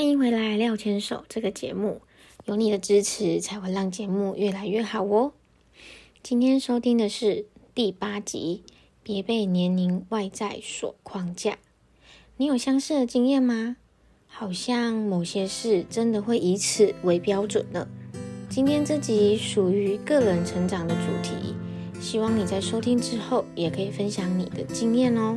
欢迎回来，廖牵手这个节目，有你的支持才会让节目越来越好哦。今天收听的是第八集，别被年龄外在所框架。你有相似的经验吗？好像某些事真的会以此为标准呢。今天这集属于个人成长的主题，希望你在收听之后也可以分享你的经验哦。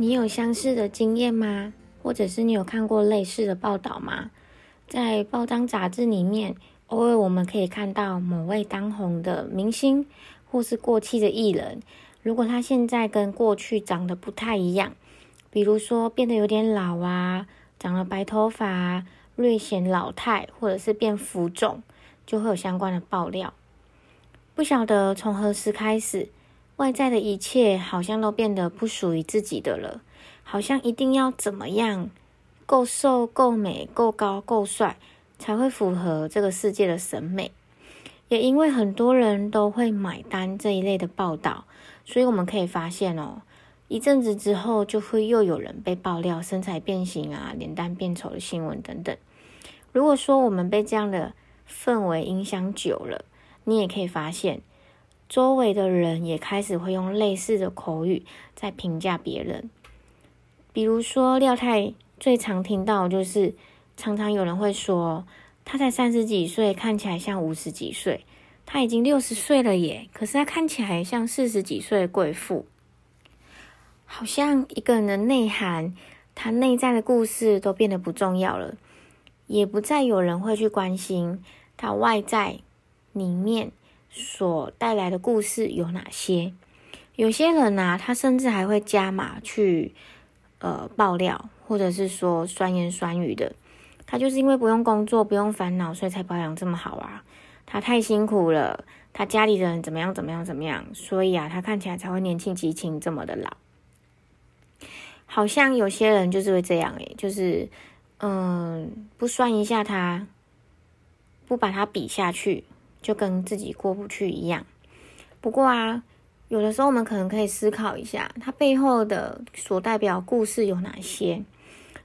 你有相似的经验吗？或者是你有看过类似的报道吗？在报章杂志里面，偶尔我们可以看到某位当红的明星，或是过气的艺人，如果他现在跟过去长得不太一样，比如说变得有点老啊，长了白头发，略显老态，或者是变浮肿，就会有相关的爆料。不晓得从何时开始。外在的一切好像都变得不属于自己的了，好像一定要怎么样，够瘦、够美、够高、够帅，才会符合这个世界的审美。也因为很多人都会买单这一类的报道，所以我们可以发现哦，一阵子之后就会又有人被爆料身材变形啊、脸蛋变丑的新闻等等。如果说我们被这样的氛围影响久了，你也可以发现。周围的人也开始会用类似的口语在评价别人，比如说廖太最常听到就是，常常有人会说他才三十几岁，看起来像五十几岁，他已经六十岁了耶，可是他看起来像四十几岁的贵妇，好像一个人的内涵，他内在的故事都变得不重要了，也不再有人会去关心他外在里面。所带来的故事有哪些？有些人呢，他甚至还会加码去呃爆料，或者是说酸言酸语的。他就是因为不用工作，不用烦恼，所以才保养这么好啊。他太辛苦了，他家里的人怎么样怎么样怎么样，所以啊，他看起来才会年轻激情这么的老。好像有些人就是会这样诶，就是嗯，不酸一下他，不把他比下去。就跟自己过不去一样。不过啊，有的时候我们可能可以思考一下，它背后的所代表故事有哪些？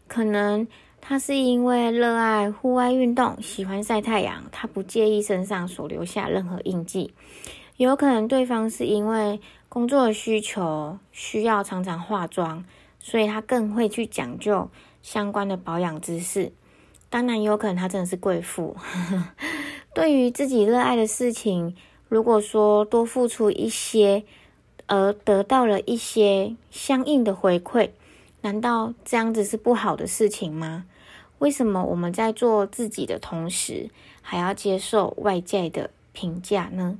可能他是因为热爱户外运动，喜欢晒太阳，他不介意身上所留下任何印记。有可能对方是因为工作的需求，需要常常化妆，所以他更会去讲究相关的保养知识。当然，有可能他真的是贵妇。对于自己热爱的事情，如果说多付出一些，而得到了一些相应的回馈，难道这样子是不好的事情吗？为什么我们在做自己的同时，还要接受外界的评价呢？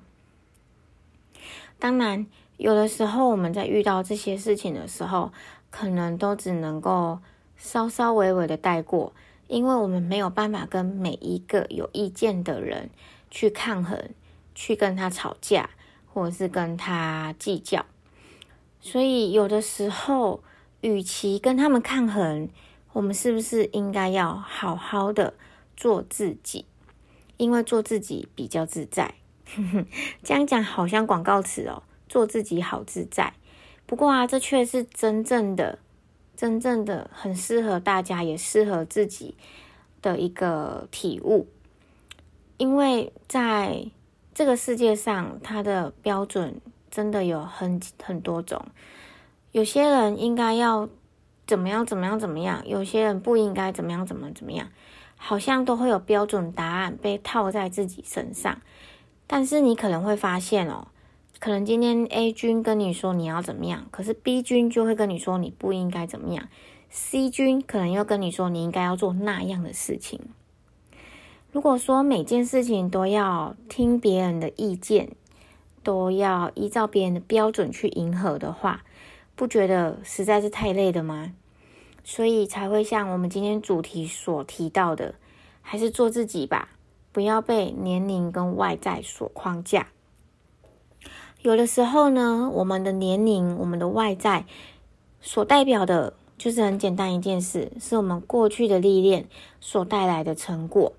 当然，有的时候我们在遇到这些事情的时候，可能都只能够稍稍微微的带过。因为我们没有办法跟每一个有意见的人去抗衡，去跟他吵架，或者是跟他计较，所以有的时候，与其跟他们抗衡，我们是不是应该要好好的做自己？因为做自己比较自在。这样讲好像广告词哦，做自己好自在。不过啊，这却是真正的。真正的很适合大家，也适合自己的一个体悟，因为在这个世界上，它的标准真的有很很多种。有些人应该要怎么样怎么样怎么样，有些人不应该怎么样怎么怎么样，好像都会有标准答案被套在自己身上。但是你可能会发现哦，可能今天 A 君跟你说你要怎么样，可是 B 君就会跟你说你不应该怎么样，C 君可能又跟你说你应该要做那样的事情。如果说每件事情都要听别人的意见，都要依照别人的标准去迎合的话，不觉得实在是太累的吗？所以才会像我们今天主题所提到的，还是做自己吧，不要被年龄跟外在所框架。有的时候呢，我们的年龄、我们的外在所代表的，就是很简单一件事，是我们过去的历练所带来的成果。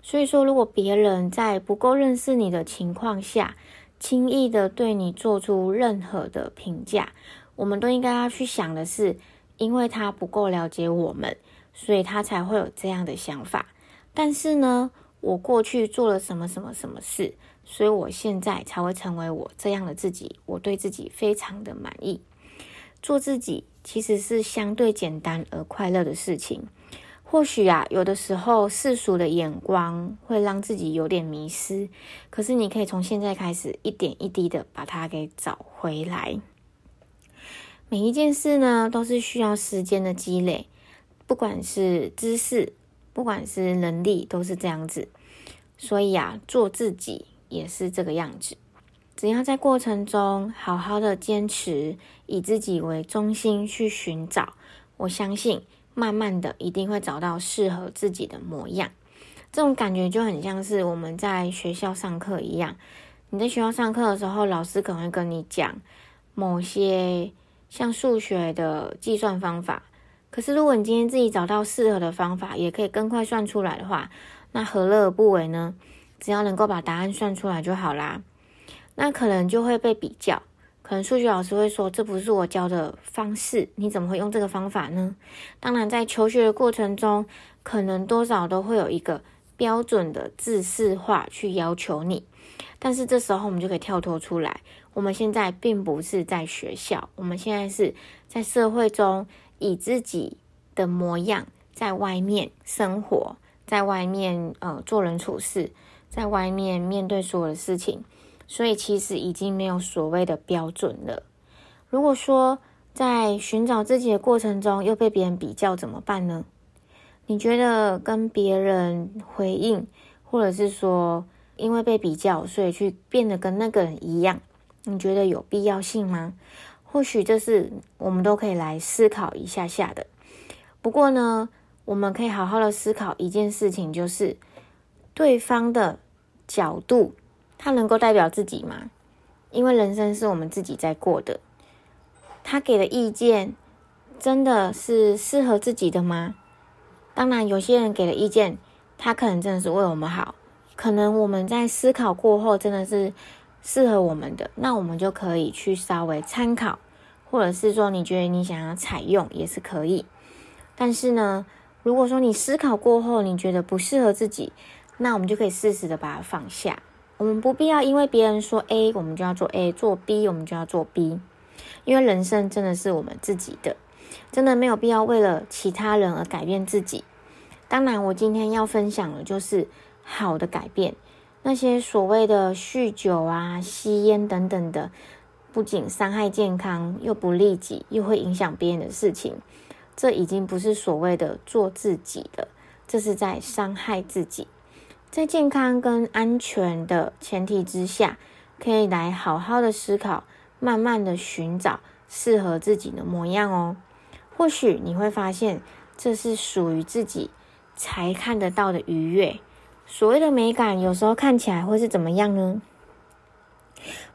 所以说，如果别人在不够认识你的情况下，轻易的对你做出任何的评价，我们都应该要去想的是，因为他不够了解我们，所以他才会有这样的想法。但是呢，我过去做了什么什么什么事。所以我现在才会成为我这样的自己，我对自己非常的满意。做自己其实是相对简单而快乐的事情。或许啊，有的时候世俗的眼光会让自己有点迷失，可是你可以从现在开始，一点一滴的把它给找回来。每一件事呢，都是需要时间的积累，不管是知识，不管是能力，都是这样子。所以啊，做自己。也是这个样子，只要在过程中好好的坚持，以自己为中心去寻找，我相信慢慢的一定会找到适合自己的模样。这种感觉就很像是我们在学校上课一样，你在学校上课的时候，老师可能会跟你讲某些像数学的计算方法，可是如果你今天自己找到适合的方法，也可以更快算出来的话，那何乐而不为呢？只要能够把答案算出来就好啦，那可能就会被比较，可能数学老师会说这不是我教的方式，你怎么会用这个方法呢？当然，在求学的过程中，可能多少都会有一个标准的自式化去要求你，但是这时候我们就可以跳脱出来，我们现在并不是在学校，我们现在是在社会中以自己的模样在外面生活，在外面呃做人处事。在外面面对所有的事情，所以其实已经没有所谓的标准了。如果说在寻找自己的过程中又被别人比较怎么办呢？你觉得跟别人回应，或者是说因为被比较，所以去变得跟那个人一样，你觉得有必要性吗？或许这是我们都可以来思考一下下的。不过呢，我们可以好好的思考一件事情，就是。对方的角度，他能够代表自己吗？因为人生是我们自己在过的，他给的意见真的是适合自己的吗？当然，有些人给的意见，他可能真的是为我们好，可能我们在思考过后，真的是适合我们的，那我们就可以去稍微参考，或者是说你觉得你想要采用也是可以。但是呢，如果说你思考过后，你觉得不适合自己，那我们就可以适时的把它放下。我们不必要因为别人说 A，我们就要做 A；做 B，我们就要做 B。因为人生真的是我们自己的，真的没有必要为了其他人而改变自己。当然，我今天要分享的就是好的改变。那些所谓的酗酒啊、吸烟等等的，不仅伤害健康，又不利己，又会影响别人的事情，这已经不是所谓的做自己的，这是在伤害自己。在健康跟安全的前提之下，可以来好好的思考，慢慢的寻找适合自己的模样哦。或许你会发现，这是属于自己才看得到的愉悦。所谓的美感，有时候看起来会是怎么样呢？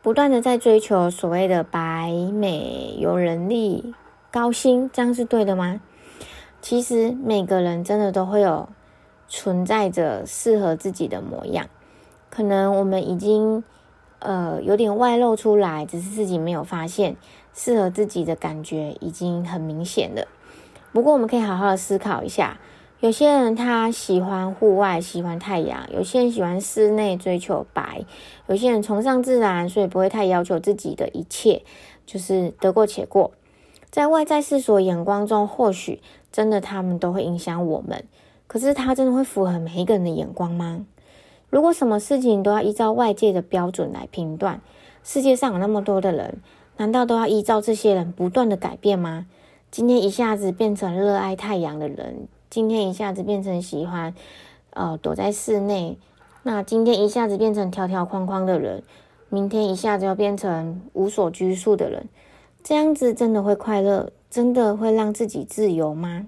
不断的在追求所谓的白美、有人力、高薪，这样是对的吗？其实每个人真的都会有。存在着适合自己的模样，可能我们已经呃有点外露出来，只是自己没有发现，适合自己的感觉已经很明显了。不过我们可以好好的思考一下，有些人他喜欢户外，喜欢太阳；有些人喜欢室内，追求白；有些人崇尚自然，所以不会太要求自己的一切，就是得过且过。在外在世俗眼光中，或许真的他们都会影响我们。可是他真的会符合每一个人的眼光吗？如果什么事情都要依照外界的标准来评断，世界上有那么多的人，难道都要依照这些人不断的改变吗？今天一下子变成热爱太阳的人，今天一下子变成喜欢呃躲在室内，那今天一下子变成条条框框的人，明天一下子要变成无所拘束的人，这样子真的会快乐？真的会让自己自由吗？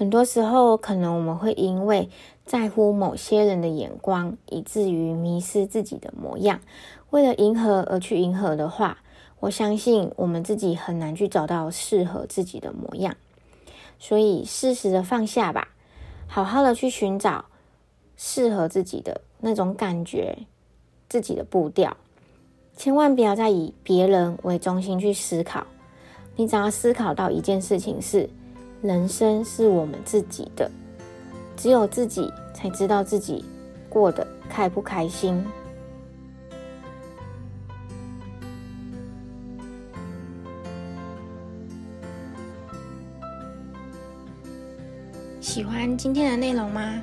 很多时候，可能我们会因为在乎某些人的眼光，以至于迷失自己的模样。为了迎合而去迎合的话，我相信我们自己很难去找到适合自己的模样。所以，适时的放下吧，好好的去寻找适合自己的那种感觉，自己的步调。千万不要再以别人为中心去思考。你只要思考到一件事情是：人生是我们自己的，只有自己。才知道自己过得开不开心。喜欢今天的内容吗？